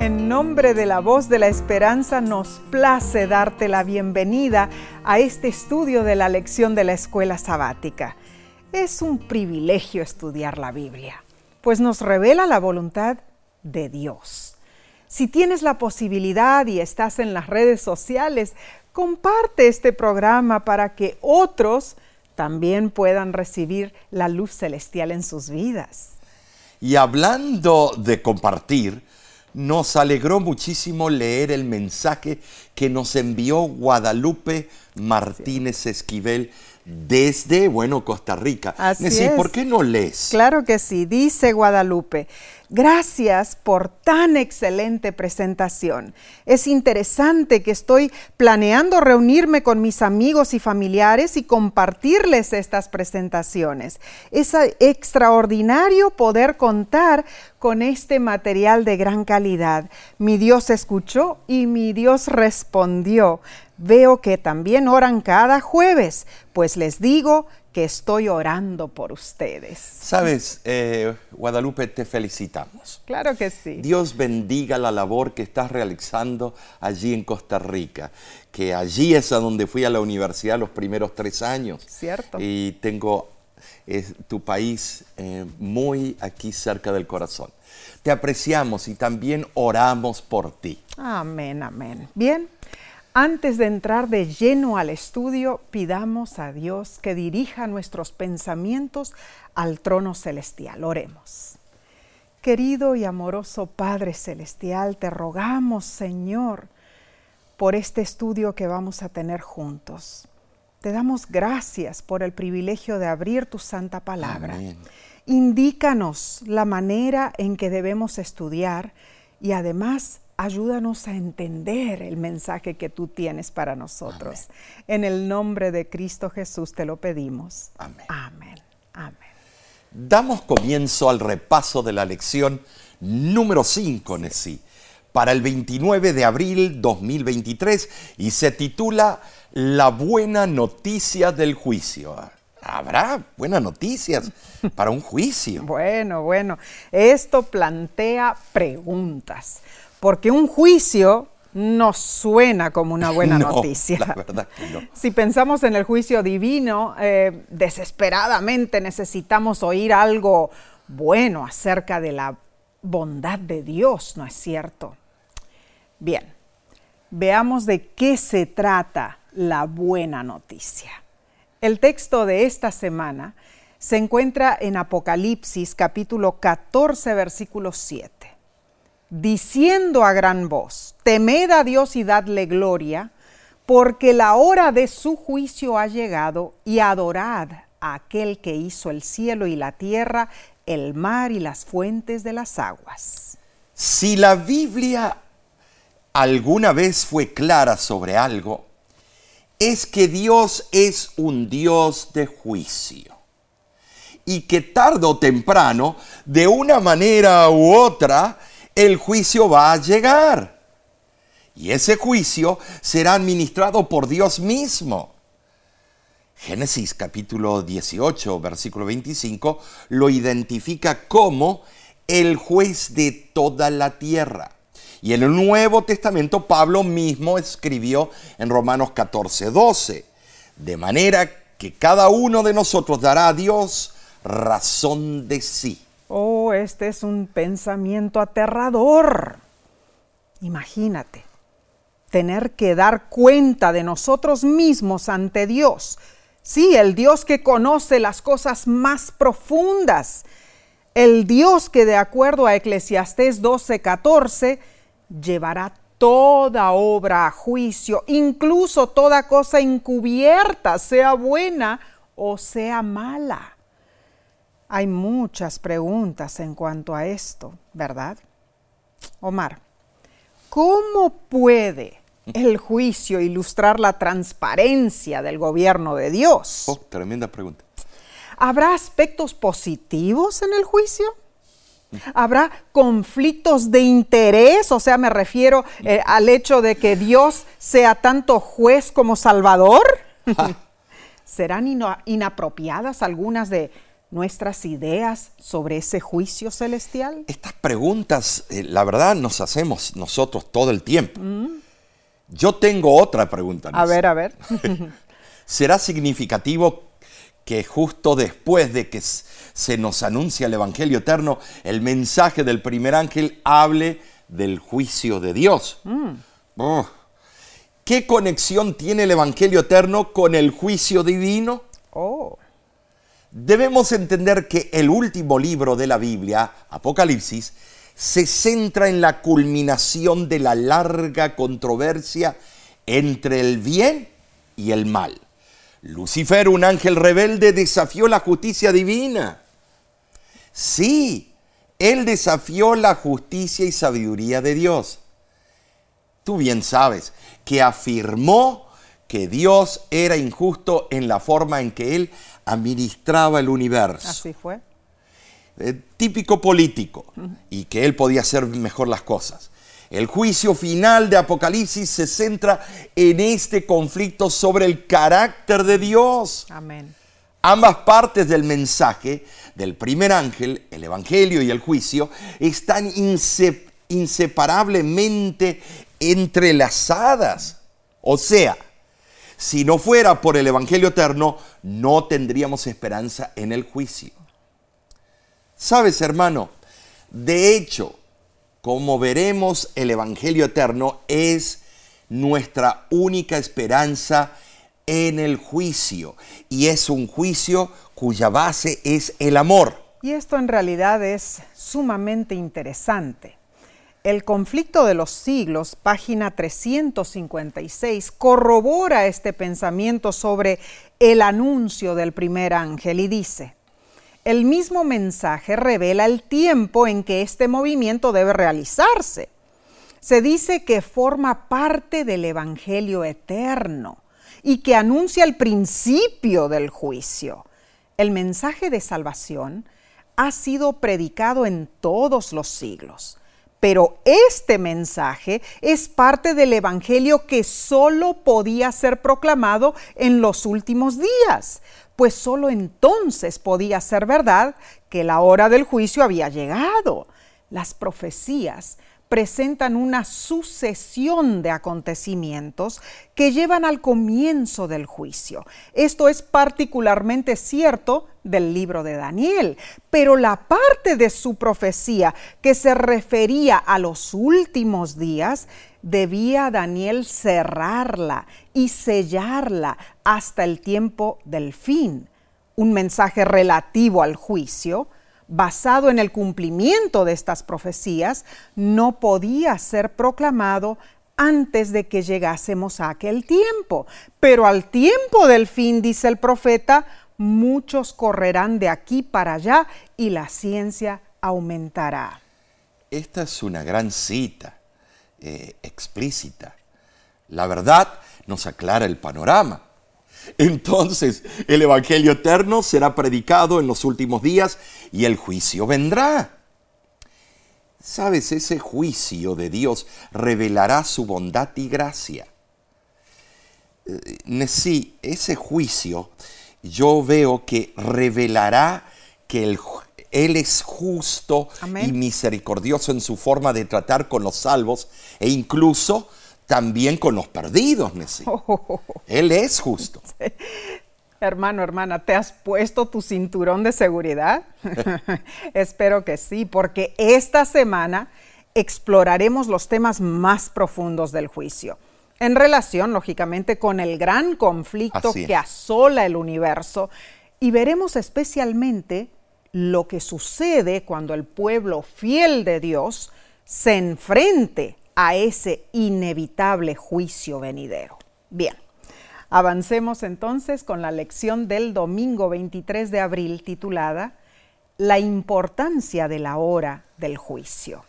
En nombre de la voz de la esperanza nos place darte la bienvenida a este estudio de la lección de la escuela sabática. Es un privilegio estudiar la Biblia, pues nos revela la voluntad de Dios. Si tienes la posibilidad y estás en las redes sociales, comparte este programa para que otros también puedan recibir la luz celestial en sus vidas. Y hablando de compartir, nos alegró muchísimo leer el mensaje que nos envió Guadalupe Martínez Esquivel desde, bueno, Costa Rica. Así Nessie, es. ¿por qué no lees? Claro que sí, dice Guadalupe. Gracias por tan excelente presentación. Es interesante que estoy planeando reunirme con mis amigos y familiares y compartirles estas presentaciones. Es extraordinario poder contar con este material de gran calidad. Mi Dios escuchó y mi Dios respondió. Veo que también oran cada jueves, pues les digo que estoy orando por ustedes. Sabes, eh, Guadalupe, te felicitamos. Claro que sí. Dios bendiga la labor que estás realizando allí en Costa Rica, que allí es a donde fui a la universidad los primeros tres años. Cierto. Y tengo tu país eh, muy aquí cerca del corazón. Te apreciamos y también oramos por ti. Amén, amén. Bien, antes de entrar de lleno al estudio, pidamos a Dios que dirija nuestros pensamientos al trono celestial. Oremos. Querido y amoroso Padre Celestial, te rogamos, Señor, por este estudio que vamos a tener juntos. Te damos gracias por el privilegio de abrir tu santa palabra. Amén. Indícanos la manera en que debemos estudiar y además ayúdanos a entender el mensaje que tú tienes para nosotros. En el nombre de Cristo Jesús te lo pedimos. Amén. Amén. Amén. Damos comienzo al repaso de la lección número 5, Nesí, para el 29 de abril 2023 y se titula La buena noticia del juicio. Habrá buenas noticias para un juicio. Bueno, bueno, esto plantea preguntas, porque un juicio no suena como una buena No, noticia. la verdad que no. Si pensamos en el juicio divino, eh, desesperadamente necesitamos oír algo bueno acerca de la bondad de Dios, ¿no es cierto? Bien, veamos de qué se trata la buena noticia. El texto de esta semana se encuentra en Apocalipsis capítulo 14 versículo 7 diciendo a gran voz, temed a Dios y dadle gloria, porque la hora de su juicio ha llegado, y adorad a aquel que hizo el cielo y la tierra, el mar y las fuentes de las aguas. Si la Biblia alguna vez fue clara sobre algo, es que Dios es un Dios de juicio. Y que tarde o temprano, de una manera u otra, el juicio va a llegar. Y ese juicio será administrado por Dios mismo. Génesis capítulo 18, versículo 25, lo identifica como el juez de toda la tierra. Y en el Nuevo Testamento Pablo mismo escribió en Romanos 14, 12, de manera que cada uno de nosotros dará a Dios razón de sí. Oh, este es un pensamiento aterrador. Imagínate, tener que dar cuenta de nosotros mismos ante Dios. Sí, el Dios que conoce las cosas más profundas. El Dios que de acuerdo a Eclesiastés 12:14 llevará toda obra a juicio, incluso toda cosa encubierta, sea buena o sea mala. Hay muchas preguntas en cuanto a esto, ¿verdad? Omar, ¿cómo puede el juicio ilustrar la transparencia del gobierno de Dios? Oh, tremenda pregunta. ¿Habrá aspectos positivos en el juicio? ¿Habrá conflictos de interés? O sea, me refiero eh, al hecho de que Dios sea tanto juez como salvador. ¿Serán ino- inapropiadas algunas de nuestras ideas sobre ese juicio celestial? Estas preguntas, eh, la verdad, nos hacemos nosotros todo el tiempo. Yo tengo otra pregunta. A ver, a ver. ¿Será significativo que justo después de que se nos anuncia el Evangelio eterno, el mensaje del primer ángel hable del juicio de Dios? Oh. ¿Qué conexión tiene el Evangelio eterno con el juicio divino? Oh. Debemos entender que el último libro de la Biblia, Apocalipsis, se centra en la culminación de la larga controversia entre el bien y el mal. Lucifer, un ángel rebelde, desafió la justicia divina. Sí, él desafió la justicia y sabiduría de Dios. Tú bien sabes que afirmó que Dios era injusto en la forma en que él administraba el universo. Así fue. Eh, típico político y que él podía hacer mejor las cosas. El juicio final de Apocalipsis se centra en este conflicto sobre el carácter de Dios. Amén. Ambas partes del mensaje del primer ángel, el Evangelio y el juicio, están inseparablemente entrelazadas. O sea, si no fuera por el Evangelio eterno, no tendríamos esperanza en el juicio. Sabes, hermano, de hecho, como veremos, el Evangelio eterno es nuestra única esperanza en el juicio. Y es un juicio cuya base es el amor. Y esto en realidad es sumamente interesante. El conflicto de los siglos, página 356, corrobora este pensamiento sobre el anuncio del primer ángel y dice, el mismo mensaje revela el tiempo en que este movimiento debe realizarse. Se dice que forma parte del Evangelio eterno y que anuncia el principio del juicio. El mensaje de salvación ha sido predicado en todos los siglos. Pero este mensaje es parte del Evangelio que solo podía ser proclamado en los últimos días, pues solo entonces podía ser verdad que la hora del juicio había llegado. Las profecías presentan una sucesión de acontecimientos que llevan al comienzo del juicio. Esto es particularmente cierto del libro de Daniel, pero la parte de su profecía que se refería a los últimos días, debía Daniel cerrarla y sellarla hasta el tiempo del fin. Un mensaje relativo al juicio basado en el cumplimiento de estas profecías, no podía ser proclamado antes de que llegásemos a aquel tiempo. Pero al tiempo del fin, dice el profeta, muchos correrán de aquí para allá y la ciencia aumentará. Esta es una gran cita eh, explícita. La verdad nos aclara el panorama. Entonces el Evangelio eterno será predicado en los últimos días y el juicio vendrá. Sabes, ese juicio de Dios revelará su bondad y gracia. Eh, sí, ese juicio yo veo que revelará que Él es justo y misericordioso en su forma de tratar con los salvos e incluso también con los perdidos, Messi. Él es justo. Hermano, hermana, ¿te has puesto tu cinturón de seguridad? Espero que sí, porque esta semana exploraremos los temas más profundos del juicio, en relación, lógicamente, con el gran conflicto que asola el universo, y veremos especialmente lo que sucede cuando el pueblo fiel de Dios se enfrente a ese inevitable juicio venidero. Bien, avancemos entonces con la lección del domingo 23 de abril titulada La importancia de la hora del juicio.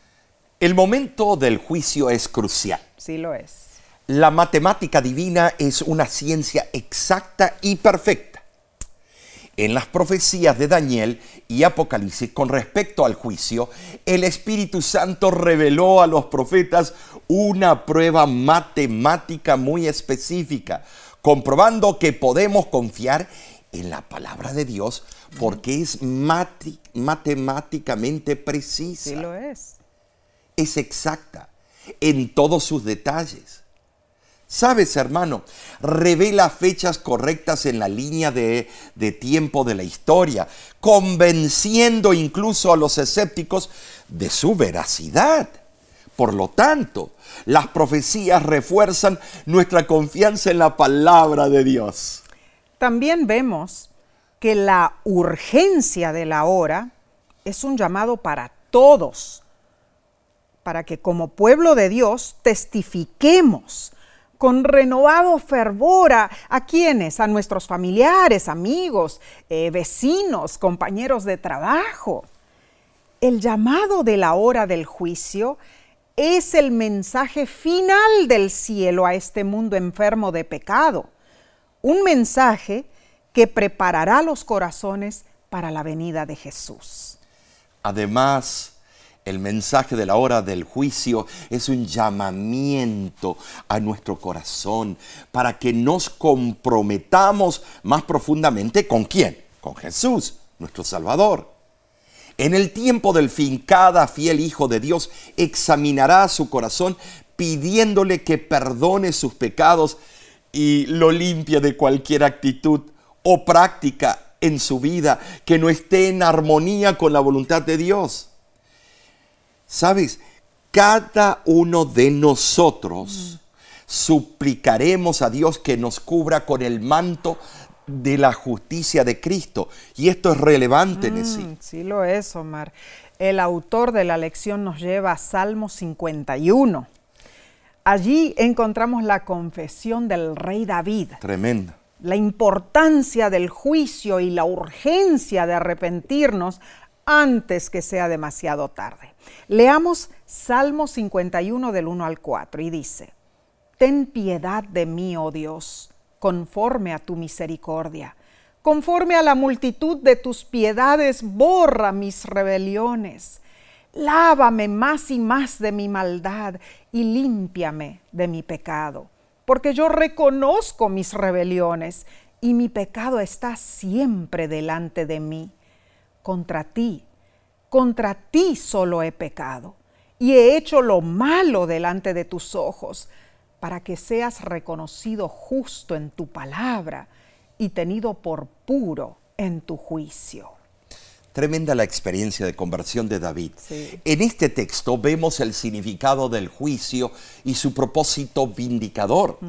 El momento del juicio es crucial. Sí lo es. La matemática divina es una ciencia exacta y perfecta en las profecías de Daniel y Apocalipsis con respecto al juicio, el Espíritu Santo reveló a los profetas una prueba matemática muy específica, comprobando que podemos confiar en la palabra de Dios porque es matemáticamente precisa Sí lo es. es exacta en todos sus detalles. Sabes, hermano, revela fechas correctas en la línea de, tiempo de la historia, convenciendo incluso a los escépticos de su veracidad. Por lo tanto, las profecías refuerzan nuestra confianza en la palabra de Dios. También vemos que la urgencia de la hora es un llamado para todos, para que como pueblo de Dios testifiquemos con renovado fervor a, quienes, a nuestros familiares, amigos, eh, vecinos, compañeros de trabajo. El llamado de la hora del juicio es el mensaje final del cielo a este mundo enfermo de pecado. Un mensaje que preparará los corazones para la venida de Jesús. Además, el mensaje de la hora del juicio es un llamamiento a nuestro corazón para que nos comprometamos más profundamente con quién? Con Jesús, nuestro Salvador. En el tiempo del fin, cada fiel hijo de Dios examinará su corazón pidiéndole que perdone sus pecados y lo limpie de cualquier actitud o práctica en su vida que no esté en armonía con la voluntad de Dios. Sabes, cada uno de nosotros suplicaremos a Dios que nos cubra con el manto de la justicia de Cristo. Y esto es relevante. Mm, sí lo es, Omar. El autor de la lección nos lleva a Salmo 51. Allí encontramos la confesión del rey David, Tremenda. la importancia del juicio y la urgencia de arrepentirnos antes que sea demasiado tarde. Leamos Salmo 51 del 1 al 4 y dice, Ten piedad de mí, oh Dios, conforme a tu misericordia. Conforme a la multitud de tus piedades, borra mis rebeliones. Lávame más y más de mi maldad y límpiame de mi pecado. Porque yo reconozco mis rebeliones y mi pecado está siempre delante de mí. Contra ti, contra ti solo he pecado y he hecho lo malo delante de tus ojos, para que seas reconocido justo en tu palabra y tenido por puro en tu juicio. Tremenda la experiencia de conversión de David. Sí. En este texto vemos el significado del juicio y su propósito vindicador.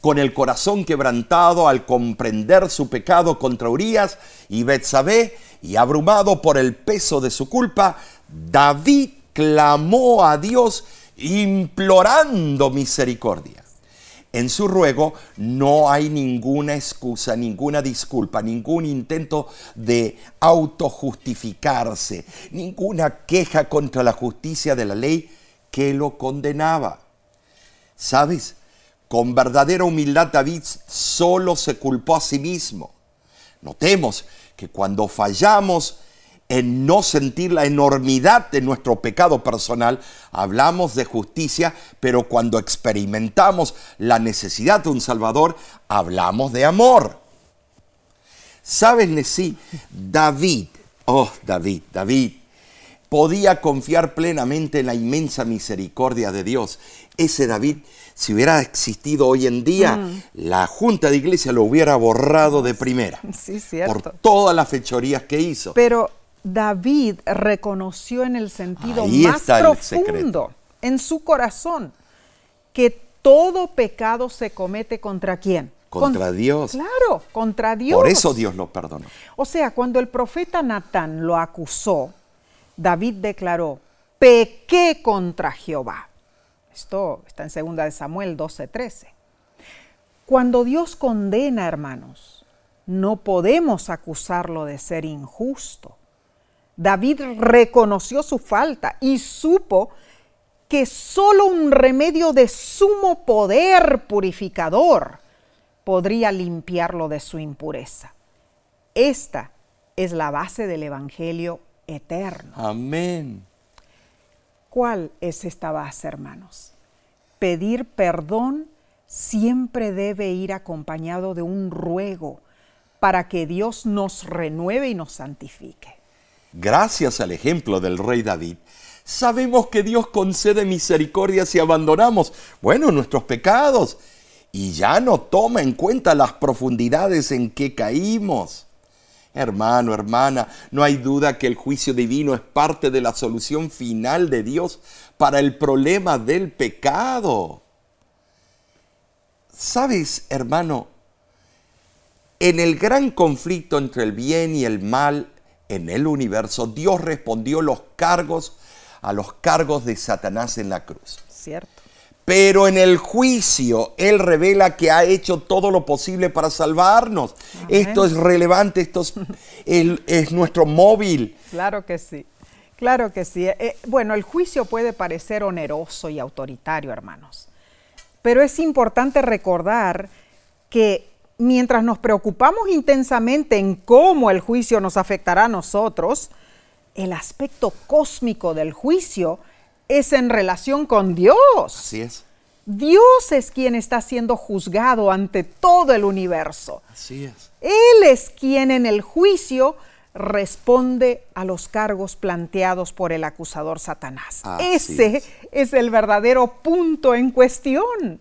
Con el corazón quebrantado al comprender su pecado contra Urias y Betsabé y abrumado por el peso de su culpa, David clamó a Dios implorando misericordia. En su ruego no hay ninguna excusa, ninguna disculpa, ningún intento de autojustificarse, ninguna queja contra la justicia de la ley que lo condenaba. ¿Sabes? Con verdadera humildad David solo se culpó a sí mismo. Notemos que cuando fallamos en no sentir la enormidad de nuestro pecado personal, hablamos de justicia, pero cuando experimentamos la necesidad de un Salvador, hablamos de amor. ¿Sabes, Nesí? David, oh David, David, podía confiar plenamente en la inmensa misericordia de Dios. Ese David, si hubiera existido hoy en día, la Junta de Iglesia lo hubiera borrado de primera. Sí, Por cierto. todas las fechorías que hizo. Pero David reconoció en el sentido Ahí más profundo, en su corazón, que todo pecado se comete contra quién? Contra Con- Dios. Claro, contra Dios. Por eso Dios lo perdonó. O sea, cuando el profeta Natán lo acusó, David declaró, pequé contra Jehová. Esto está en 2 de Samuel 12:13. Cuando Dios condena, hermanos, no podemos acusarlo de ser injusto. David reconoció su falta y supo que solo un remedio de sumo poder purificador podría limpiarlo de su impureza. Esta es la base del Evangelio eterno. Amén. ¿Cuál es esta base, hermanos? Pedir perdón siempre debe ir acompañado de un ruego para que Dios nos renueve y nos santifique. Gracias al ejemplo del rey David, sabemos que Dios concede misericordia si abandonamos, bueno, nuestros pecados y ya no toma en cuenta las profundidades en que caímos. Hermano, hermana, no hay duda que el juicio divino es parte de la solución final de Dios para el problema del pecado. ¿Sabes, hermano? En el gran conflicto entre el bien y el mal en el universo, Dios respondió los cargos a los cargos de Satanás en la cruz. Cierto. Pero en el juicio Él revela que ha hecho todo lo posible para salvarnos. Esto es relevante, esto es, nuestro móvil. Claro que sí, claro que sí. Eh, bueno, el juicio puede parecer oneroso y autoritario, hermanos. Pero es importante recordar que mientras nos preocupamos intensamente en cómo el juicio nos afectará a nosotros, el aspecto cósmico del juicio es en relación con Dios. Así es. Dios es quien está siendo juzgado ante todo el universo. Así es. Él es quien en el juicio responde a los cargos planteados por el acusador Satanás. Ese es el verdadero punto en cuestión.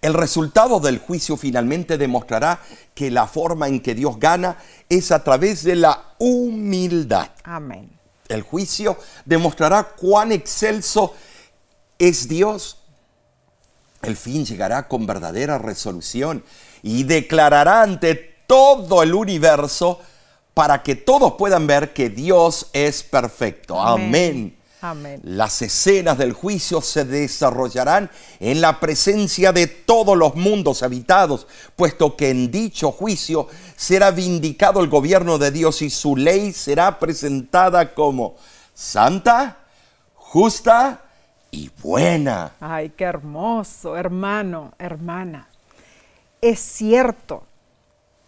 El resultado del juicio finalmente demostrará que la forma en que Dios gana es a través de la humildad. Amén. El juicio demostrará cuán excelso es Dios. El fin llegará con verdadera resolución y declarará ante todo el universo para que todos puedan ver que Dios es perfecto. Amén. Amén. Las escenas del juicio se desarrollarán en la presencia de todos los mundos habitados, puesto que en dicho juicio será vindicado el gobierno de Dios y su ley será presentada como santa, justa y buena. Ay, qué hermoso, hermano, hermana. Es cierto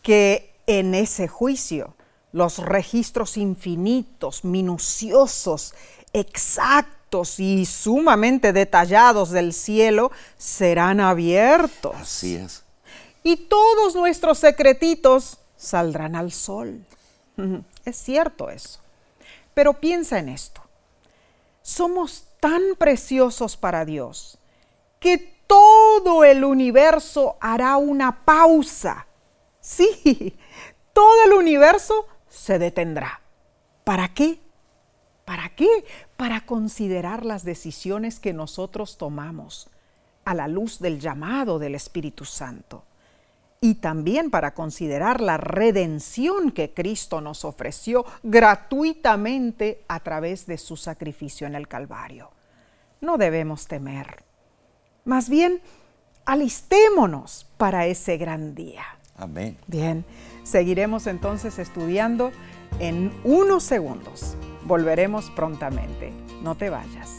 que en ese juicio los registros infinitos, minuciosos, exactos y sumamente detallados del cielo serán abiertos. Así es. Y todos nuestros secretitos saldrán al sol. Es cierto eso. Pero piensa en esto. Somos tan preciosos para Dios que todo el universo hará una pausa. Sí, todo el universo se detendrá. ¿Para qué? ¿Para qué? Para considerar las decisiones que nosotros tomamos a la luz del llamado del Espíritu Santo y también para considerar la redención que Cristo nos ofreció gratuitamente a través de su sacrificio en el Calvario. No debemos temer. Más bien, alistémonos para ese gran día. Amén. Bien, seguiremos entonces estudiando en unos segundos. Volveremos prontamente. No te vayas.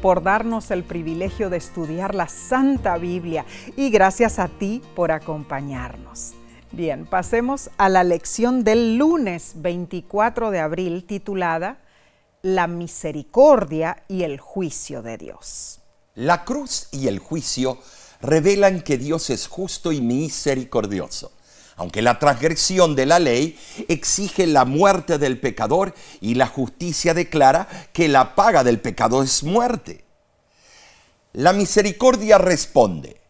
por darnos el privilegio de estudiar la Santa Biblia y gracias a ti por acompañarnos. Bien, pasemos a la lección del lunes 24 de abril titulada La misericordia y el juicio de Dios. La cruz y el juicio revelan que Dios es justo y misericordioso aunque la transgresión de la ley exige la muerte del pecador y la justicia declara que la paga del pecado es muerte. La misericordia responde,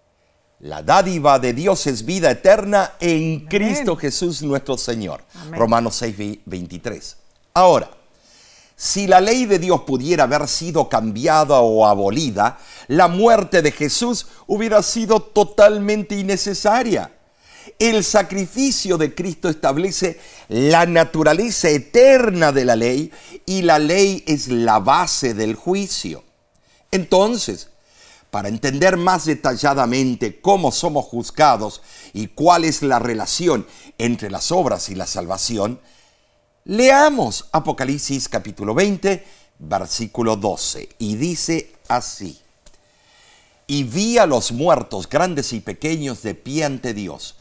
la dádiva de Dios es vida eterna en Cristo Jesús nuestro Señor. Romanos 6, 23. Ahora, si la ley de Dios pudiera haber sido cambiada o abolida, la muerte de Jesús hubiera sido totalmente innecesaria. El sacrificio de Cristo establece la naturaleza eterna de la ley y la ley es la base del juicio. Entonces, Para entender más detalladamente cómo somos juzgados y cuál es la relación entre las obras y la salvación, leamos Apocalipsis capítulo 20, versículo 12, y dice así. Y vi a los muertos, grandes y pequeños, de pie ante Dios.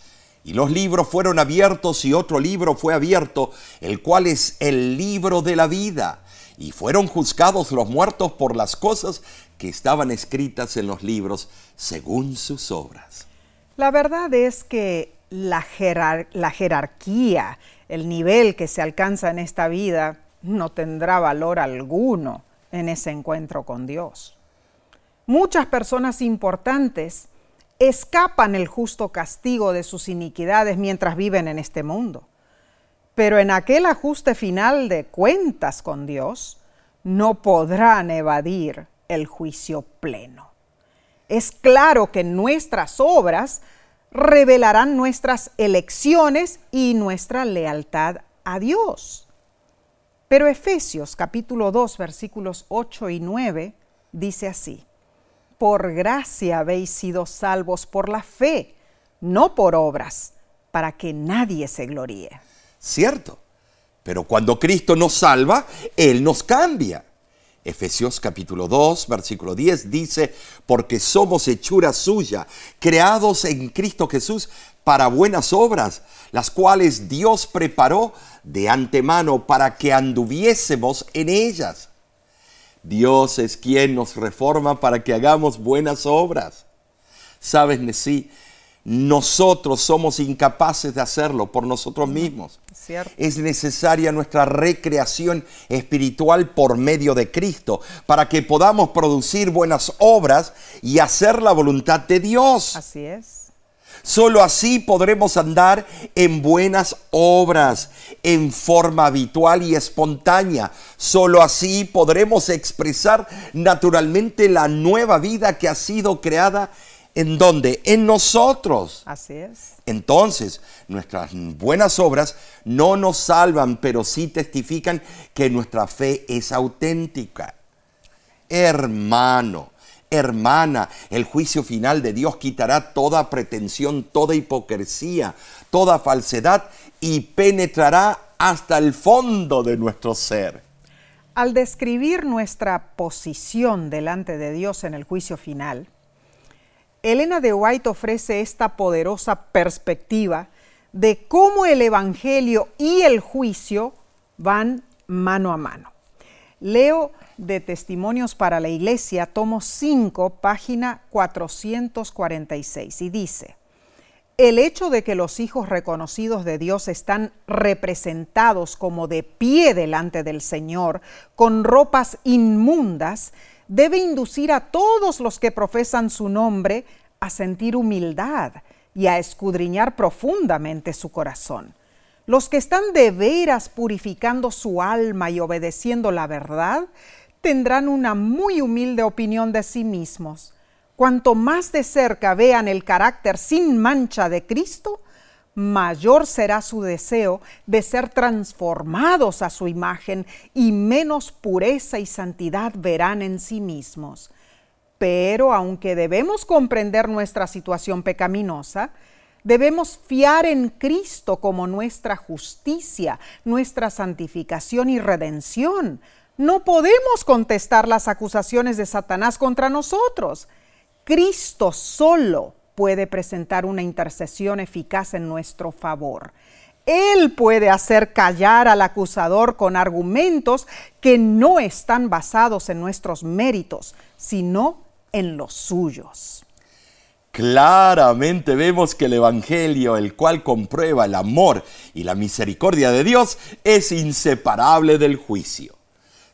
Y los libros fueron abiertos y otro libro fue abierto, el cual es el libro de la vida. Y fueron juzgados los muertos por las cosas que estaban escritas en los libros según sus obras. La verdad es que la, la jerarquía, el nivel que se alcanza en esta vida, no tendrá valor alguno en ese encuentro con Dios. Muchas personas importantes escapan el justo castigo de sus iniquidades mientras viven en este mundo. Pero en aquel ajuste final de cuentas con Dios, no podrán evadir el juicio pleno. Es claro que nuestras obras revelarán nuestras elecciones y nuestra lealtad a Dios. Pero Efesios capítulo 2 versículos 8 y 9 dice así, por gracia habéis sido salvos por la fe, no por obras, para que nadie se gloríe. Cierto, pero cuando Cristo nos salva, Él nos cambia. Efesios capítulo 2, versículo 10 dice, porque somos hechura suya, creados en Cristo Jesús para buenas obras, las cuales Dios preparó de antemano para que anduviésemos en ellas. Dios es quien nos reforma para que hagamos buenas obras. Sabes, Nesí, nosotros somos incapaces de hacerlo por nosotros mismos. Es necesaria nuestra recreación espiritual por medio de Cristo para que podamos producir buenas obras y hacer la voluntad de Dios. Así es. Solo así podremos andar en buenas obras, en forma habitual y espontánea. Solo así podremos expresar naturalmente la nueva vida que ha sido creada ¿En dónde? En nosotros. Así es. Entonces, nuestras buenas obras no nos salvan, pero sí testifican que nuestra fe es auténtica. Hermano, hermana, el juicio final de Dios quitará toda pretensión, toda hipocresía, toda falsedad y penetrará hasta el fondo de nuestro ser. Al describir nuestra posición delante de Dios en el juicio final, Elena de White ofrece esta poderosa perspectiva de cómo el Evangelio y el juicio van mano a mano. Leo de Testimonios para la Iglesia, tomo 5, página 446, y dice, el hecho de que los hijos reconocidos de Dios están representados como de pie delante del Señor, con ropas inmundas, debe inducir a todos los que profesan su nombre a sentir humildad y a escudriñar profundamente su corazón. Los que están de veras purificando su alma y obedeciendo la verdad, tendrán una muy humilde opinión de sí mismos. Cuanto más de cerca vean el carácter sin mancha de Cristo, mayor será su deseo de ser transformados a su imagen y menos pureza y santidad verán en sí mismos. Pero aunque debemos comprender nuestra situación pecaminosa, debemos fiar en Cristo como nuestra justicia, nuestra santificación y redención. No podemos contestar las acusaciones de Satanás contra nosotros. Cristo solo puede presentar una intercesión eficaz en nuestro favor. Él puede hacer callar al acusador con argumentos que no están basados en nuestros méritos, sino en los suyos. Claramente vemos que el Evangelio, el cual comprueba el amor y la misericordia de Dios, es inseparable del juicio.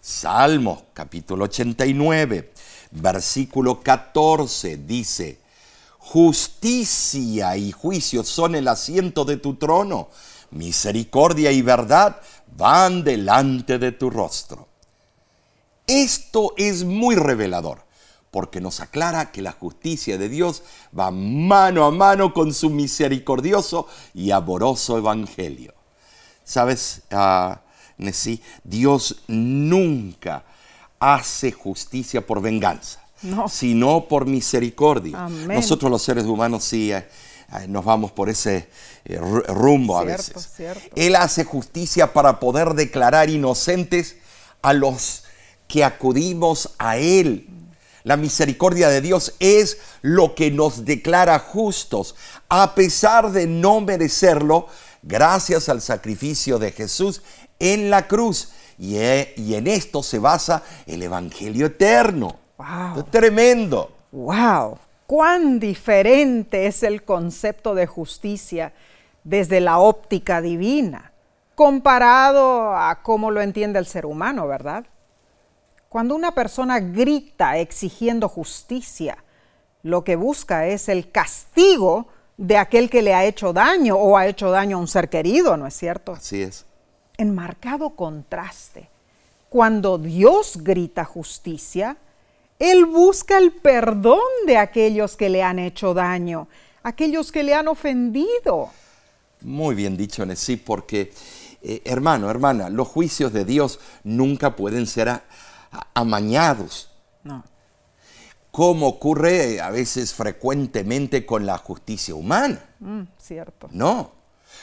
Salmo capítulo 89, versículo 14 dice, Justicia y juicio son el asiento de tu trono, misericordia y verdad van delante de tu rostro. Esto es muy revelador, porque nos aclara que la justicia de Dios va mano a mano con su misericordioso y amoroso evangelio. ¿Sabes, uh, Dios nunca hace justicia por venganza No. sino por misericordia. Amén. Nosotros los seres humanos sí eh, eh, nos vamos por ese eh, ru- rumbo a veces. cierto. Él hace justicia para poder declarar inocentes a los que acudimos a Él. La misericordia de Dios es lo que nos declara justos, a pesar de no merecerlo, gracias al sacrificio de Jesús en la cruz. Y, e- y en esto se basa el Evangelio eterno. Wow. Es tremendo. ¡Wow! ¡Cuán diferente es el concepto de justicia desde la óptica divina, comparado a cómo lo entiende el ser humano, ¿verdad? Cuando una persona grita exigiendo justicia, lo que busca es el castigo de aquel que le ha hecho daño o ha hecho daño a un ser querido, ¿no es cierto? Así es. En marcado contraste. Cuando Dios grita justicia, Él busca el perdón de aquellos que le han hecho daño, aquellos que le han ofendido. Muy bien dicho, Nesí, porque, eh, hermano, hermana, los juicios de Dios nunca pueden ser a- a- amañados, No. como ocurre a veces frecuentemente con la justicia humana. Mm, cierto. No.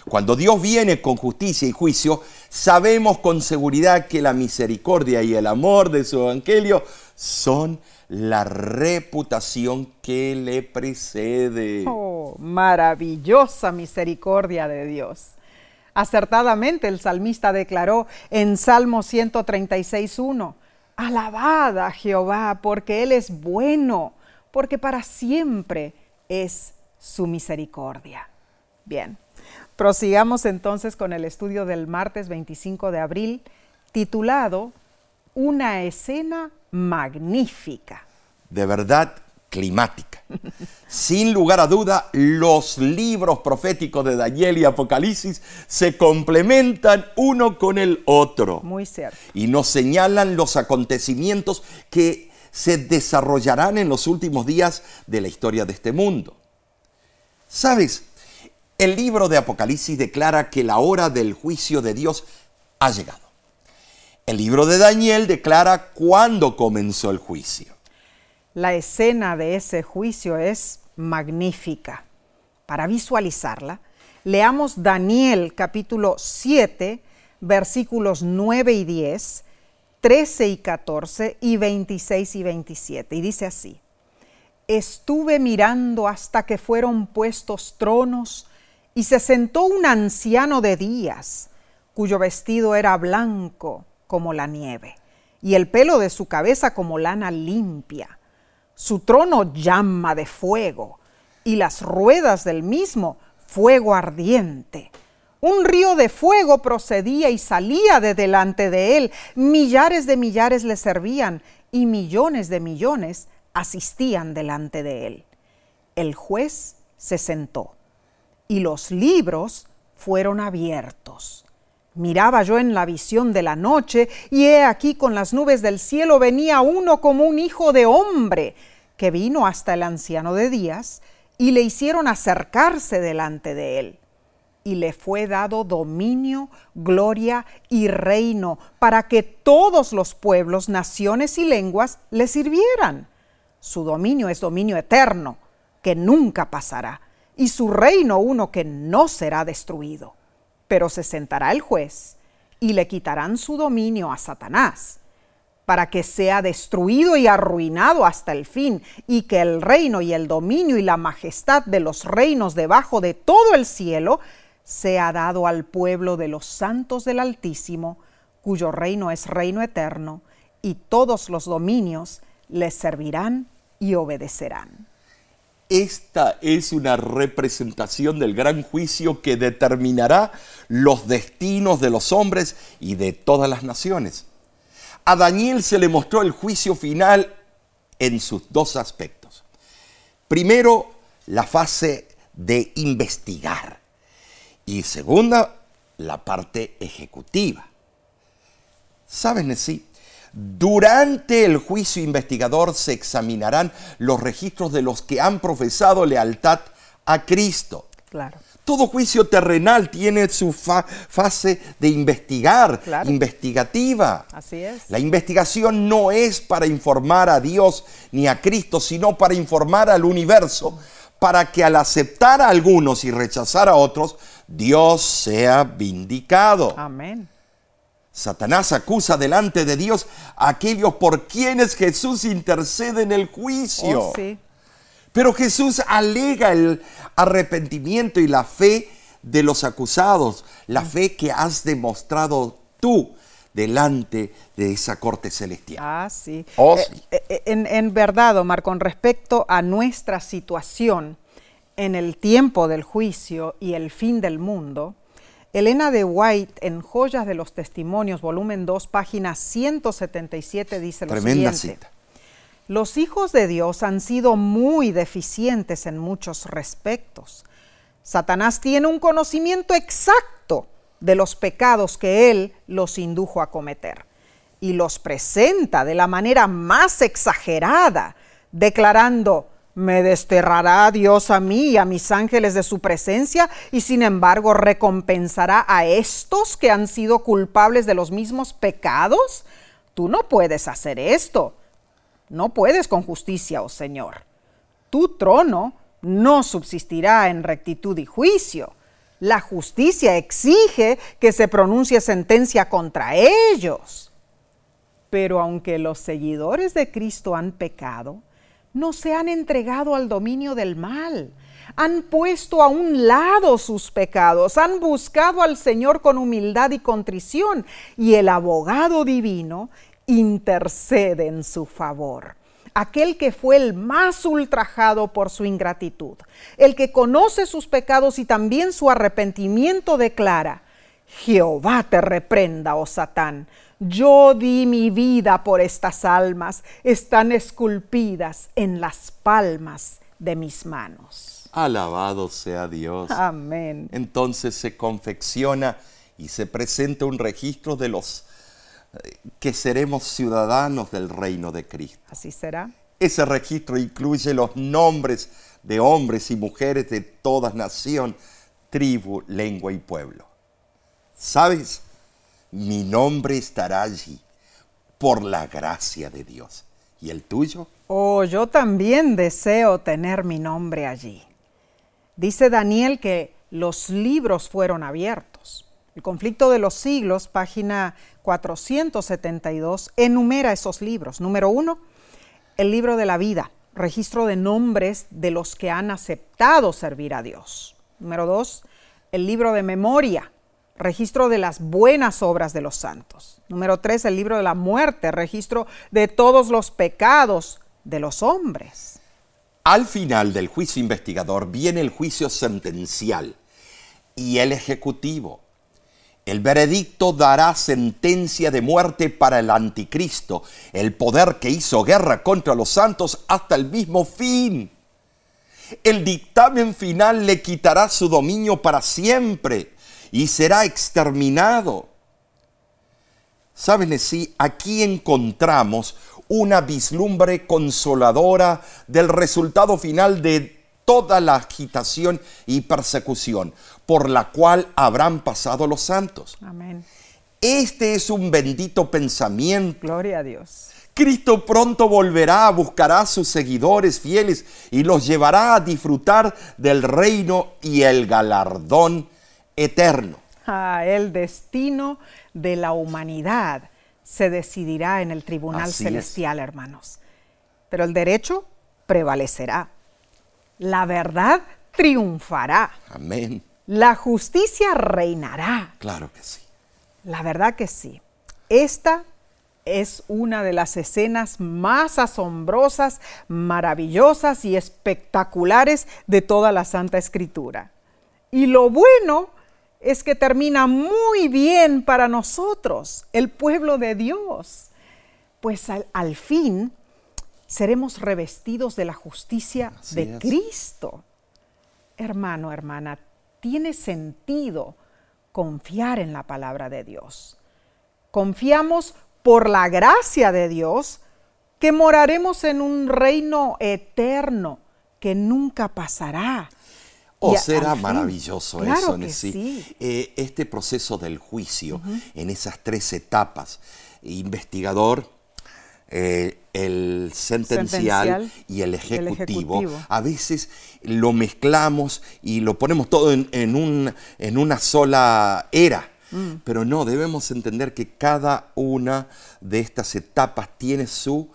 Cuando Dios viene con justicia y juicio, sabemos con seguridad que la misericordia y el amor de su evangelio son la reputación que le precede. Oh, maravillosa misericordia de Dios. Acertadamente el salmista declaró en Salmo 136.1, Alabad a Jehová porque Él es bueno, porque para siempre es su misericordia. Bien, prosigamos entonces con el estudio del martes 25 de abril, titulado Una escena magnífica. de verdad climática. Sin lugar a duda, los libros proféticos de Daniel y Apocalipsis se complementan uno con el otro Muy cierto. y nos señalan los acontecimientos que se desarrollarán en los últimos días de la historia de este mundo. ¿Sabes? El libro de Apocalipsis declara que la hora del juicio de Dios ha llegado. El libro de Daniel declara cuándo comenzó el juicio. La escena de ese juicio es magnífica. Para visualizarla, leamos Daniel capítulo 7, versículos 9 y 10, 13 y 14 y 26 y 27. Y dice así, estuve mirando hasta que fueron puestos tronos y se sentó un anciano de días, cuyo vestido era blanco como la nieve y el pelo de su cabeza como lana limpia. Su trono llama de fuego y las ruedas del mismo fuego ardiente. Un río de fuego procedía y salía de delante de él. Millares de millares le servían y millones de millones asistían delante de él. El juez se sentó y los libros fueron abiertos. Miraba yo en la visión de la noche, y he aquí con las nubes del cielo venía uno como un hijo de hombre, que vino hasta el anciano de días, y le hicieron acercarse delante de él. Y le fue dado dominio, gloria y reino, para que todos los pueblos, naciones y lenguas le sirvieran. Su dominio es dominio eterno, que nunca pasará, y su reino uno que no será destruido. Pero se sentará el juez y le quitarán su dominio a Satanás, para que sea destruido y arruinado hasta el fin, y que el reino y el dominio y la majestad de los reinos debajo de todo el cielo sea dado al pueblo de los santos del Altísimo, cuyo reino es reino eterno, y todos los dominios les servirán y obedecerán. Esta es una representación del gran juicio que determinará los destinos de los hombres y de todas las naciones. A Daniel se le mostró el juicio final en sus dos aspectos. Primero, la fase de investigar y segunda, la parte ejecutiva. ¿Sabes, Nesí? Durante el juicio investigador se examinarán los registros de los que han profesado lealtad a Cristo. Claro. Todo juicio terrenal tiene su fa- fase de investigar, Claro. investigativa. Así es. La investigación no es para informar a Dios ni a Cristo, sino para informar al universo, para que al aceptar a algunos y rechazar a otros, Dios sea vindicado. Amén. Satanás acusa delante de Dios a aquellos por quienes Jesús intercede en el juicio. Oh, sí. Pero Jesús alega el arrepentimiento y la fe de los acusados, la fe que has demostrado tú delante de esa corte celestial. Ah, sí. Oh, Eh, sí. eh, en, en verdad, Omar, con respecto a nuestra situación en el tiempo del juicio y el fin del mundo, Elena de White en Joyas de los Testimonios, volumen 2, página 177, dice lo Tremenda siguiente. cita. Los hijos de Dios han sido muy deficientes en muchos respectos. Satanás tiene un conocimiento exacto de los pecados que él los indujo a cometer y los presenta de la manera más exagerada, declarando, me desterrará Dios a mí y a mis ángeles de su presencia y sin embargo recompensará a estos que han sido culpables de los mismos pecados. Tú no puedes hacer esto. No puedes con justicia, oh Señor. Tu trono no subsistirá en rectitud y juicio. La justicia exige que se pronuncie sentencia contra ellos. Pero aunque los seguidores de Cristo han pecado, no se han entregado al dominio del mal. Han puesto a un lado sus pecados, han buscado al Señor con humildad y contrición, y el abogado divino intercede en su favor. Aquel que fue el más ultrajado por su ingratitud, el que conoce sus pecados y también su arrepentimiento declara, Jehová te reprenda, oh Satán. Yo di mi vida por estas almas, están esculpidas en las palmas de mis manos. Alabado sea Dios. Amén. Entonces se confecciona y se presenta un registro de los eh, que seremos ciudadanos del reino de Cristo. Así será. Ese registro incluye los nombres de hombres y mujeres de toda nación, tribu, lengua y pueblo. ¿Sabes? Mi nombre estará allí por la gracia de Dios. ¿Y el tuyo? Oh, yo también deseo tener mi nombre allí. Dice Daniel que los libros fueron abiertos. El conflicto de los siglos, página 472, enumera esos libros. Número uno, el libro de la vida, registro de nombres de los que han aceptado servir a Dios. Número dos, el libro de memoria, registro de las buenas obras de los santos. Número tres, el libro de la muerte, registro de todos los pecados de los hombres. Al final del juicio investigador viene el juicio sentencial y el ejecutivo. El veredicto dará sentencia de muerte para el anticristo, el poder que hizo guerra contra los santos hasta el mismo fin. El dictamen final le quitará su dominio para siempre y será exterminado. Saben, sí, aquí encontramos una vislumbre consoladora del resultado final de toda la agitación y persecución por la cual habrán pasado los santos. Amén. Este es un bendito pensamiento. Gloria a Dios. Cristo pronto volverá, buscará a sus seguidores fieles y los llevará a disfrutar del reino y el galardón eterno. Ah, el destino de la humanidad se decidirá en el tribunal Así es. celestial, hermanos. Pero el derecho prevalecerá. La verdad triunfará. Amén. La justicia reinará. Claro que sí. La verdad que sí. Esta es una de las escenas más asombrosas, maravillosas y espectaculares de toda la Santa Escritura. Y lo bueno es que termina muy bien para nosotros, el pueblo de Dios, pues al, al fin seremos revestidos de la justicia Así de es. Cristo. Hermano, hermana, tiene sentido confiar en la palabra de Dios. Confiamos por la gracia de Dios que moraremos en un reino eterno que nunca pasará. Oh, a- será maravilloso Claro eso, Nessie. sí. Eh, este proceso del juicio, en esas tres etapas, investigador, eh, el sentencial, Sentencial y el ejecutivo, ejecutivo. a veces lo mezclamos y lo ponemos todo en, en un- en una sola era. Mm. Pero no, debemos entender que cada una de estas etapas tiene su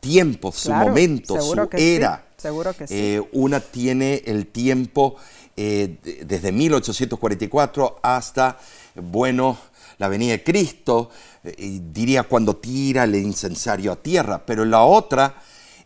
tiempo, su Claro, momento, su sí, era. Seguro que sí. Eh, una tiene el tiempo eh, de- desde 1844 hasta, bueno, la venida de Cristo, eh, diría cuando tira el incensario a tierra, pero la otra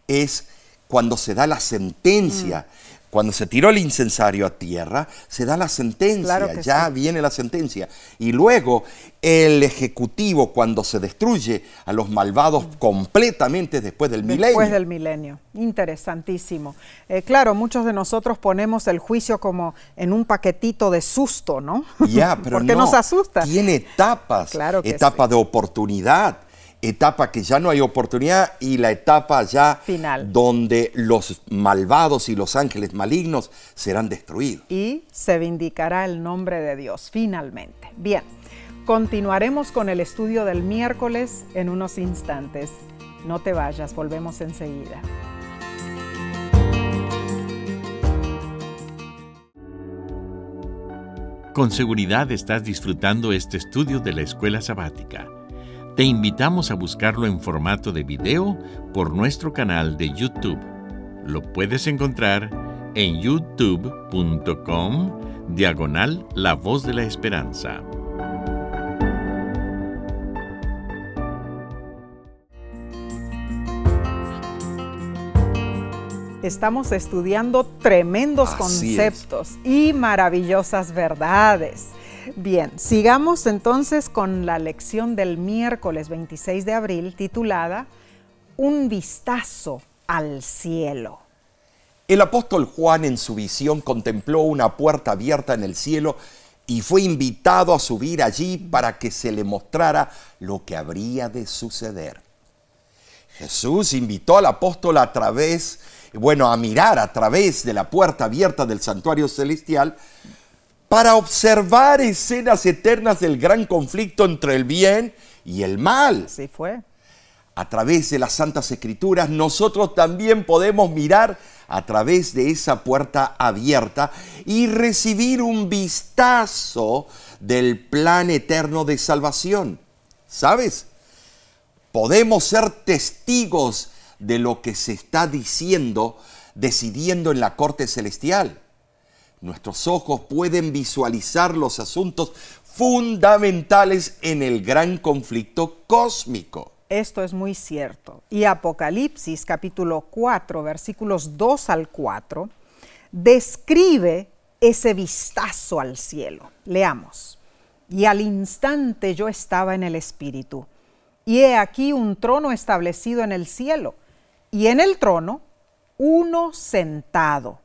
es cuando se da la sentencia. Mm. Cuando se tiró el incensario a tierra, se da la sentencia, Claro ya sí. viene la sentencia. Y luego el Ejecutivo, cuando se destruye a los malvados completamente después del milenio. Después del milenio. Interesantísimo. Eh, claro, muchos de nosotros ponemos el juicio como en un paquetito de susto, ¿no? Ya, pero Porque no. nos asusta. Tiene etapas. Claro que etapa de oportunidad, etapa que ya no hay oportunidad y la etapa ya Final. donde los malvados y los ángeles malignos serán destruidos. y se vindicará el nombre de Dios finalmente. Bien, continuaremos con el estudio del miércoles en unos instantes. No te vayas, volvemos enseguida. Con seguridad estás disfrutando este estudio de la escuela sabática. Te invitamos a buscarlo en formato de video por nuestro canal de YouTube. Lo puedes encontrar en youtube.com diagonal La Voz de la Esperanza. Estamos estudiando tremendos Así conceptos y maravillosas verdades. Bien, sigamos entonces con la lección del miércoles 26 de abril titulada Un vistazo al cielo. El apóstol Juan en su visión contempló una puerta abierta en el cielo y fue invitado a subir allí para que se le mostrara lo que habría de suceder. Jesús invitó al apóstol a través, bueno, a mirar a través de la puerta abierta del santuario celestial para observar escenas eternas del gran conflicto entre el bien y el mal. Así fue. A través de las Santas Escrituras nosotros también podemos mirar a través de esa puerta abierta y recibir un vistazo del plan eterno de salvación. ¿Sabes? Podemos ser testigos de lo que se está diciendo, decidiendo en la corte celestial. Nuestros ojos pueden visualizar los asuntos fundamentales en el gran conflicto cósmico. Esto es muy cierto. Y Apocalipsis capítulo 4, versículos 2 al 4, describe ese vistazo al cielo. Leamos. Y al instante yo estaba en el Espíritu, y he aquí un trono establecido en el cielo, y en el trono uno sentado.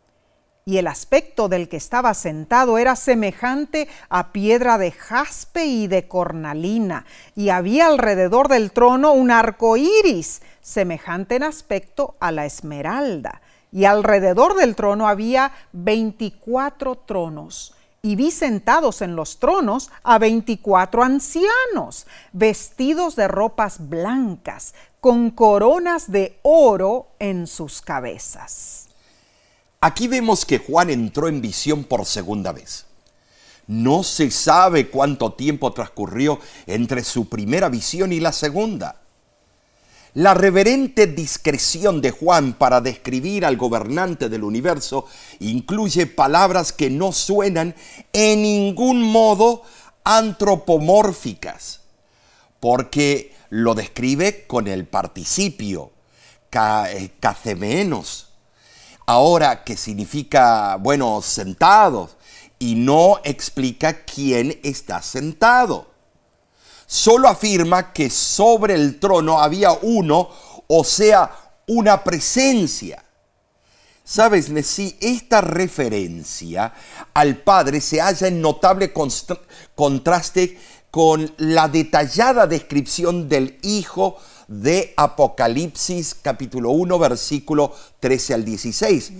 Y el aspecto del que estaba sentado era semejante a piedra de jaspe y de cornalina, y había alrededor del trono un arco iris, semejante en aspecto a la esmeralda. Y alrededor del trono había veinticuatro tronos, y vi sentados en los tronos a veinticuatro ancianos, vestidos de ropas blancas, con coronas de oro en sus cabezas. Aquí vemos que Juan entró en visión por segunda vez. No se sabe cuánto tiempo transcurrió entre su primera visión y la segunda. La reverente discreción de Juan para describir al gobernante del universo incluye palabras que no suenan en ningún modo antropomórficas, porque lo describe con el participio, ca, eh, cacemenos, ahora que significa, bueno, sentados, y no explica quién está sentado. Solo afirma que sobre el trono había uno, o sea, una presencia. Sabes, Nessie, esta referencia al Padre se halla en notable contraste con la detallada descripción del Hijo de Apocalipsis capítulo 1 versículo 13 al 16.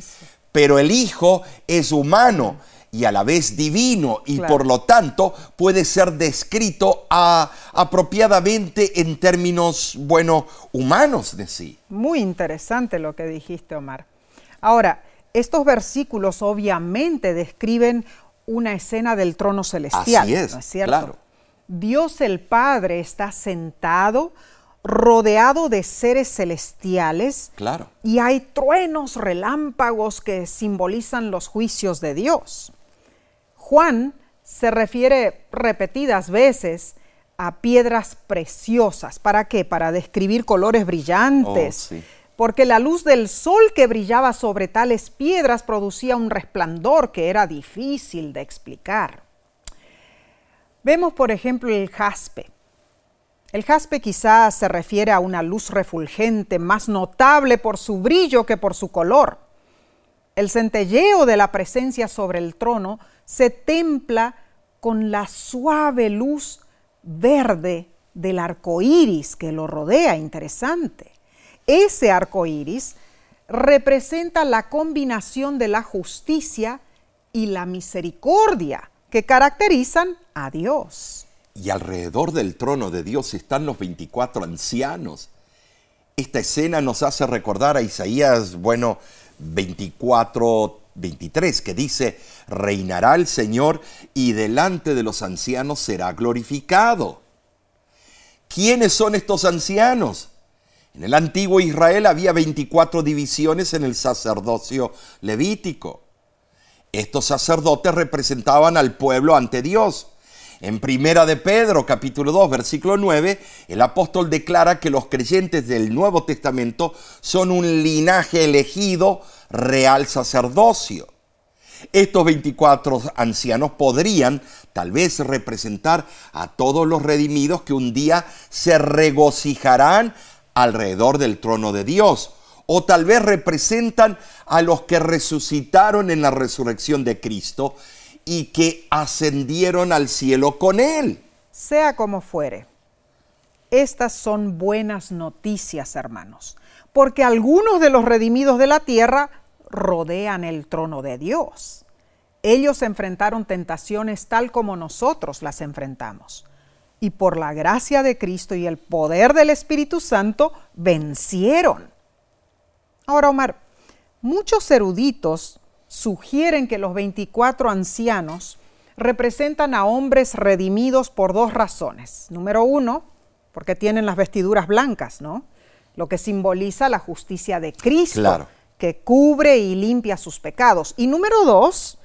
pero el Hijo es humano y a la vez divino y Claro. por lo tanto puede ser descrito a- apropiadamente en términos, bueno, humanos de sí. Muy interesante lo que dijiste, Omar. Ahora, estos versículos obviamente describen una escena del trono celestial. Así es, ¿no es cierto? claro. Dios el Padre está sentado, rodeado de seres celestiales, Claro. y hay truenos, relámpagos que simbolizan los juicios de Dios. Juan se refiere repetidas veces a piedras preciosas. ¿Para qué? Para describir colores brillantes. Oh, sí. Porque la luz del sol que brillaba sobre tales piedras producía un resplandor que era difícil de explicar. Vemos, por ejemplo, el jaspe. El jaspe quizás se refiere a una luz refulgente más notable por su brillo que por su color. El centelleo de la presencia sobre el trono se templa con la suave luz verde del arco iris que lo rodea. Interesante. Ese arco iris representa la combinación de la justicia y la misericordia que caracterizan a Dios. Y alrededor del trono de Dios están los 24 ancianos. Esta escena nos hace recordar a Isaías, bueno, 24, 23, que dice, reinará el Señor y delante de los ancianos será glorificado. ¿Quiénes son estos ancianos? En el antiguo Israel había 24 divisiones en el sacerdocio levítico. Estos sacerdotes representaban al pueblo ante Dios. En Primera de Pedro, capítulo 2, versículo 9, el apóstol declara que los creyentes del Nuevo Testamento son un linaje elegido, real sacerdocio. Estos 24 ancianos podrían tal vez representar a todos los redimidos que un día se regocijarán alrededor del trono de Dios. O tal vez representan a los que resucitaron en la resurrección de Cristo y que ascendieron al cielo con Él. Sea como fuere, estas son buenas noticias, hermanos, porque algunos de los redimidos de la tierra rodean el trono de Dios. Ellos enfrentaron tentaciones tal como nosotros las enfrentamos. Y por la gracia de Cristo y el poder del Espíritu Santo vencieron. Ahora, Omar, muchos eruditos sugieren que los 24 ancianos representan a hombres redimidos por dos razones. Número uno, porque tienen las vestiduras blancas, ¿no? Lo que simboliza la justicia de Cristo, Claro. que cubre y limpia sus pecados. Y número dos,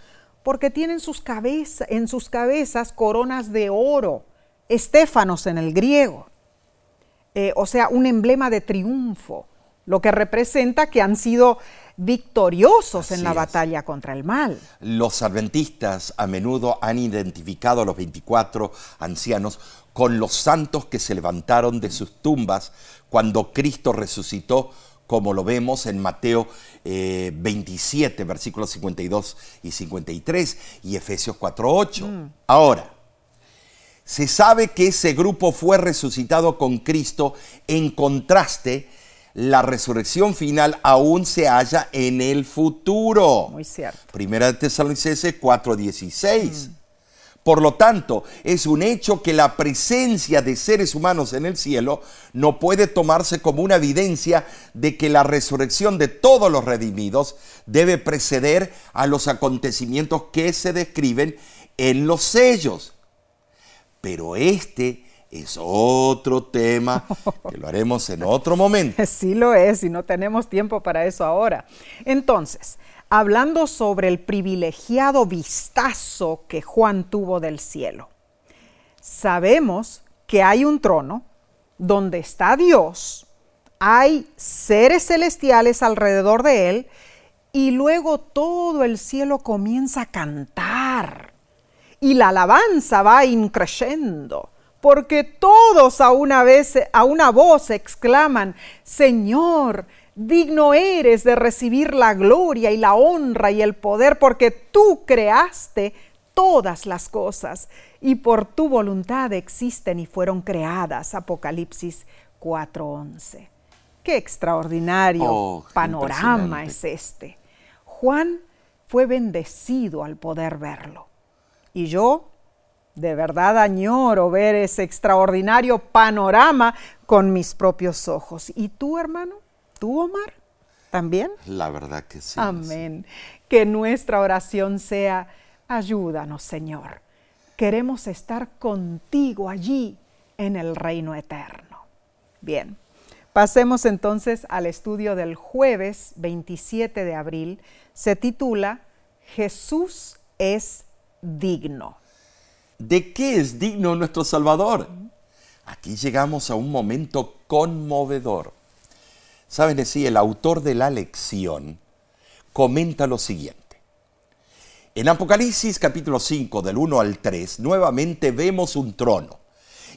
porque tienen sus cabeza- en sus cabezas coronas de oro, estéfanos en el griego. Eh, o sea, un emblema de triunfo, lo que representa que han sido victoriosos en la es. batalla contra el mal. Los adventistas a menudo han identificado a los 24 ancianos con los santos que se levantaron de sus tumbas cuando Cristo resucitó, como lo vemos en Mateo eh, 27, versículos 52 y 53, y Efesios 4.8. Ahora, se sabe que ese grupo fue resucitado con Cristo, en contraste, la resurrección final aún se halla en el futuro. Muy cierto. Primera de Tesalonicenses 4:16. Por lo tanto, es un hecho que la presencia de seres humanos en el cielo no puede tomarse como una evidencia de que la resurrección de todos los redimidos debe preceder a los acontecimientes que se describen en los sellos. Pero este es otro tema que lo haremos en otro momento. Sí lo es y no tenemos tiempo para eso ahora. Entonces, hablando sobre el privilegiado vistazo que Juan tuvo del cielo, sabemos que hay un trono donde está Dios, hay seres celestiales alrededor de él y luego todo el cielo comienza a cantar y la alabanza va increciendo, porque todos a una vez, a una voz exclaman, Señor, digno eres de recibir la gloria y la honra y el poder, porque tú creaste todas las cosas y por tu voluntad existen y fueron creadas. Apocalipsis 4:11. Qué extraordinario Oh, panorama es este. Juan fue bendecido al poder verlo. Y yo de verdad añoro ver ese extraordinario panorama con mis propios ojos. ¿Y tú, hermano? ¿Tú, Omar? ¿También? La verdad que sí. Amén. Que nuestra oración sea, ayúdanos, Señor. Queremos estar contigo allí en el reino eterno. Bien, pasemos entonces al estudio del jueves 27 de abril. Se titula Jesús es digno. ¿De qué es digno nuestro Salvador? Aquí llegamos a un momento conmovedor. Saben decir, el autor de la lección comenta lo siguiente. En Apocalipsis capítulo 5 del 1 al 3 nuevamente vemos un trono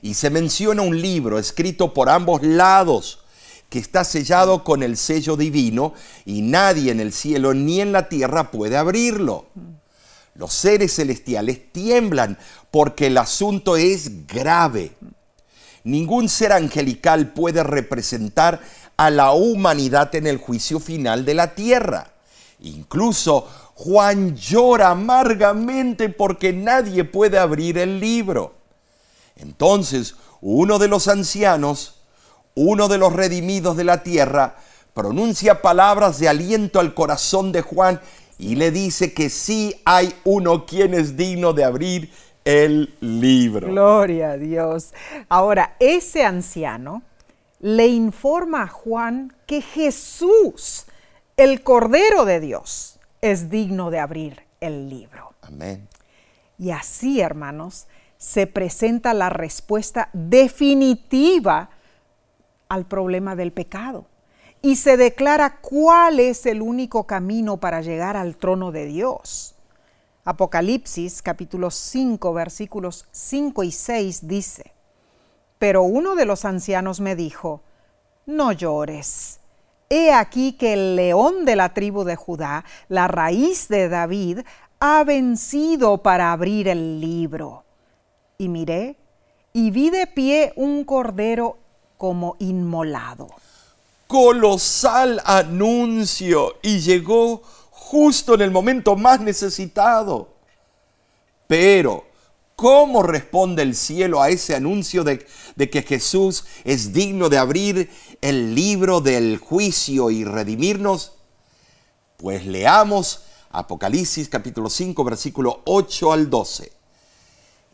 y se menciona un libro escrito por ambos lados que está sellado con el sello divino y nadie en el cielo ni en la tierra puede abrirlo. Los seres celestiales tiemblan porque el asunto es grave. Ningún ser angelical puede representar a la humanidad en el juicio final de la tierra. Incluso Juan llora amargamente porque nadie puede abrir el libro. Entonces, uno de los ancianos, uno de los redimidos de la tierra, pronuncia palabras de aliento al corazón de Juan y le dice que sí hay uno quien es digno de abrir el libro. Gloria a Dios. Ahora, ese anciano le informa a Juan que Jesús, el Cordero de Dios, es digno de abrir el libro. Amén. Y así, hermanos, se presenta la respuesta definitiva al problema del pecado y se declara cuál es el único camino para llegar al trono de Dios. Apocalipsis capítulo 5 versículos 5 y 6 dice, Pero uno de los ancianos me dijo, No llores. He aquí que el león de la tribu de Judá, la raíz de David, ha vencido para abrir el libro. Y miré, y vi de pie un cordero como inmolado colosal anuncio y llegó justo en el momento más necesitado. Pero, ¿cómo responde el cielo a ese anuncio de, de, que Jesús es digno de abrir el libro del juicio y redimirnos? Pues leamos Apocalipsis capítulo 5 versículo 8 al 12.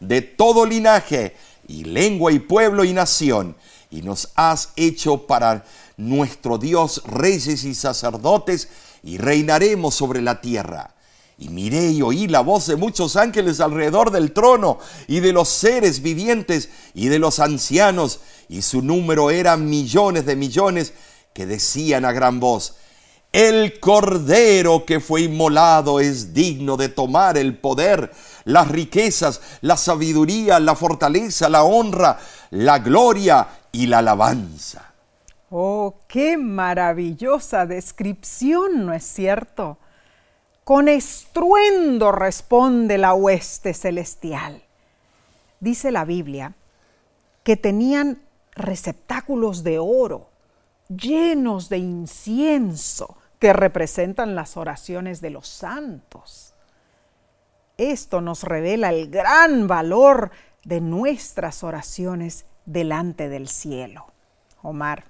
de todo linaje y lengua y pueblo y nación, y nos has hecho para nuestro Dios reyes y sacerdotes, y reinaremos sobre la tierra. Y miré y oí la voz de muchos ángeles alrededor del trono, y de los seres vivientes, y de los ancianos, y su número era millones de millones, que decían a gran voz, el cordero que fue inmolado es digno de tomar el poder, las riquezas, la sabiduría, la fortaleza, la honra, la gloria y la alabanza. Oh, qué maravillosa descripción, ¿no es cierto? Con estruendo responde la hueste celestial. Dice la Biblia que tenían receptáculos de oro llenos de incienso que representan las oraciones de los santos. Esto nos revela el gran valor de nuestras oraciones delante del cielo. Omar,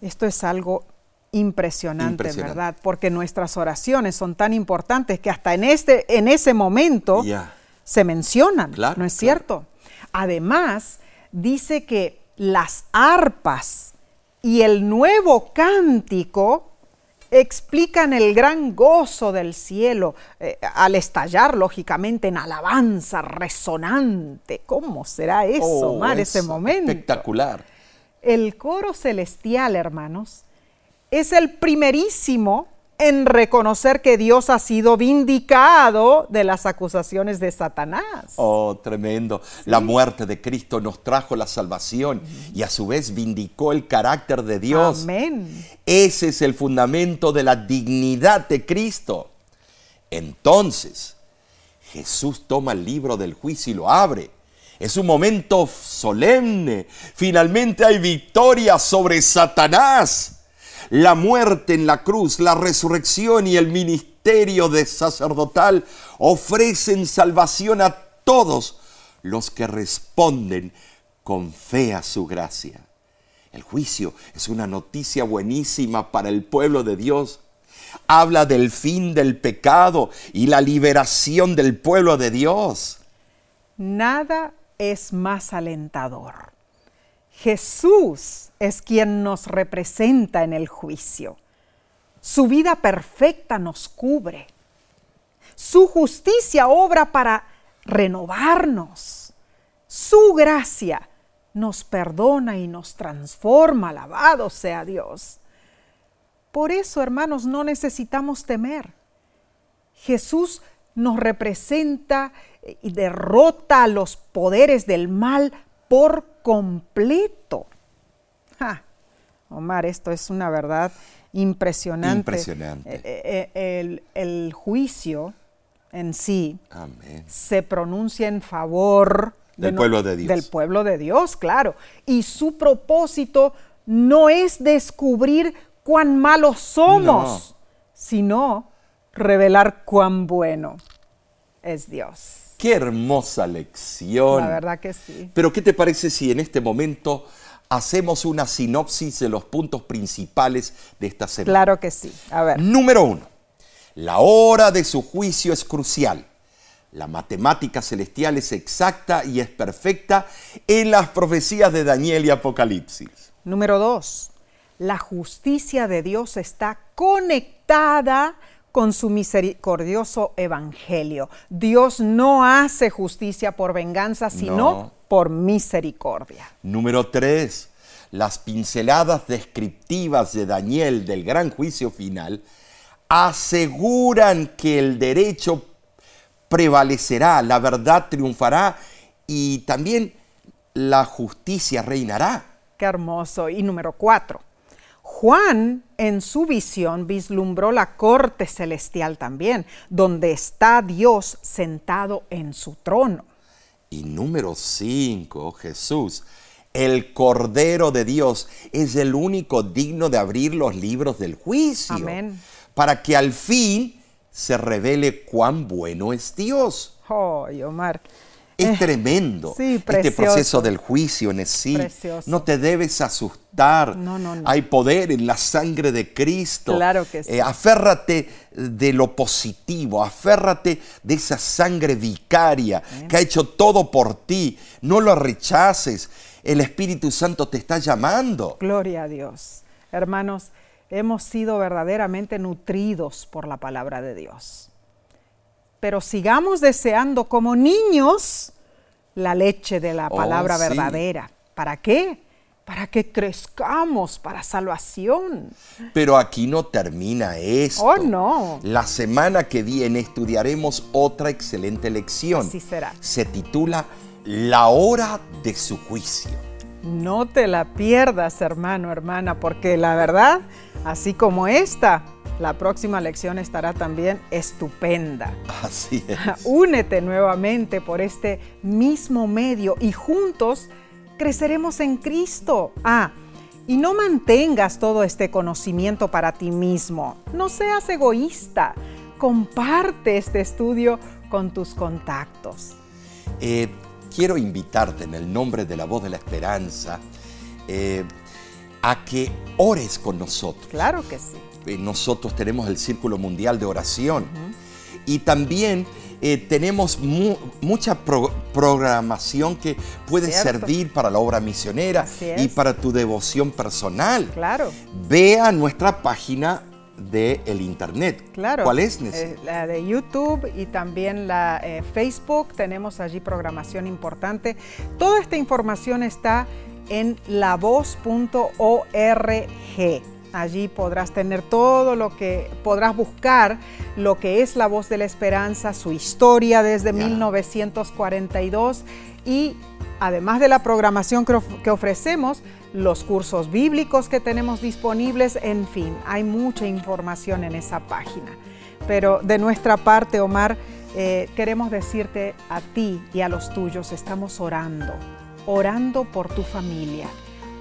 esto es algo impresionante, ¿verdad? Porque nuestras oraciones son tan importantes que hasta en, este, en ese momento se mencionan, ¿no es cierto? Además, dice que las arpas y el nuevo cántico explican el gran gozo del cielo eh, al estallar lógicamente en alabanza resonante. ¿Cómo será eso, oh, Mar, ese momento? Espectacular. El coro celestial, hermanos, es el primerísimo en reconocer que Dios ha sido vindicado de las acusaciones de Satanás. Oh, tremendo. La muerte de Cristo nos trajo la salvación y a su vez vindicó el carácter de Dios. Amén. Ese es el fundamento de la dignidad de Cristo. Entonces, Jesús toma el libro del juicio y lo abre. Es un momento solemne. Finalmente hay victoria sobre Satanás la muerte en la cruz, la resurrección y el ministerio de sacerdotal ofrecen salvación a todos los que responden con fe a su gracia. El juicio es una noticia buenísima para el pueblo de Dios. Habla del fin del pecado y la liberación del pueblo de Dios. Nada es más alentador Jesús es quien nos representa en el juicio. Su vida perfecta nos cubre. Su justicia obra para renovarnos. Su gracia nos perdona y nos transforma. Alabado sea Dios. Por eso, hermanos, no necesitamos temer. Jesús nos representa y derrota los poderes del mal por completo. Omar, esto es una verdad impresionante. Impresionante. Eh, eh, eh, el, juicio en sí se pronuncia en favor del pueblo de Dios. Del pueblo de Dios, claro. Y su propósito no es descubrir cuán malos somos, sino revelar cuán bueno es Dios. Qué hermosa lección. La verdad que sí. Pero ¿qué te parece si en este momento hacemos una sinopsis de los puntos principales de esta semana? Claro que sí. A ver. Número uno, la hora de su juicio es crucial. La matemática celestial es exacta y es perfecta en las profecías de Daniel y Apocalipsis. Número dos, la justicia de Dios está conectada con su misericordioso evangelio. Dios no hace justicia por venganza, sino por misericordia. Número tres, las pinceladas descriptivas de Daniel del gran juicio final aseguran que el derecho prevalecerá, la verdad triunfará y también la justicia reinará. Qué hermoso. Y número cuatro, Juan en su visión vislumbró la corte celestial también, donde está Dios sentado en su trono. Y número 5, Jesús, el Cordero de Dios, es el único digno de abrir los libros del juicio. Amén. Para que al fin se revele cuán bueno es Dios. Oh, Omar, es eh, tremendo este proceso del juicio en sí. No te debes asustar. No, no, Hay poder en la sangre de Cristo. Claro que sí. Eh, aférrate de lo positivo, aférrate de esa sangre vicaria que ha hecho todo por ti. No lo rechaces. El Espíritu Santo te está llamando. Gloria a Dios. Hermanos, hemos sido verdaderamente nutridos por la palabra de Dios pero sigamos deseando como niños la leche de la oh, palabra verdadera. ¿Para qué? Para que crezcamos para salvación. Pero aquí no termina esto. Oh, no. La semana que viene estudiaremos otra excelente lección. Así será. Se titula La hora de su juicio. No te la pierdas, hermano, hermana, porque la verdad, así como esta, la próxima lección estará también estupenda. Así es. Únete nuevamente por este mismo medio y juntos creceremos en Cristo. Ah, y no mantengas todo este conocimiento para ti mismo. No seas egoísta. Comparte este estudio con tus contactos. Eh, quiero invitarte en el nombre de la voz de la esperanza eh, a que ores con nosotros. Claro que sí. Eh, nosotros tenemos el Círculo Mundial de Oración y también eh, tenemos mucha programación que puede servir para la obra misionera y para tu devoción personal. Claro. Ve a nuestra página del el internet. Claro. ¿Cuál es? Eh, la de YouTube y también la Facebook. Tenemos allí programación importante. Toda esta información está en lavoz.org. Allí podrás tener todo lo que podrás buscar, lo que es la voz de la esperanza, su historia desde 1942 y además de la programación que ofrecemos, los cursos bíblicos que tenemos disponibles, en fin, hay mucha información en esa página. Pero de nuestra parte, Omar, eh, queremos decirte a ti y a los tuyos, estamos orando, orando por tu familia,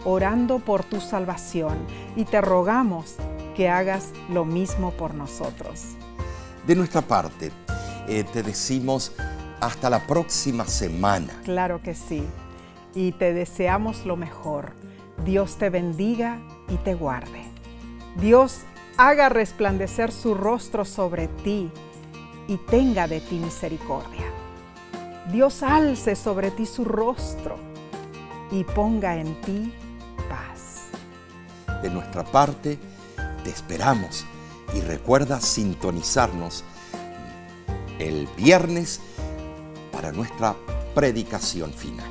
orando por tu salvación y te rogamos que hagas lo mismo por nosotros. De nuestra parte, eh, te decimos hasta la próxima semana. Claro que sí. Y te deseamos lo mejor. Dios te bendiga y te guarde. Dios haga resplandecer su rostro sobre ti y tenga de ti misericordia. Dios alce sobre ti su rostro y ponga en ti. De nuestra parte, te esperamos y recuerda sintonizarnos el viernes para nuestra predicación final.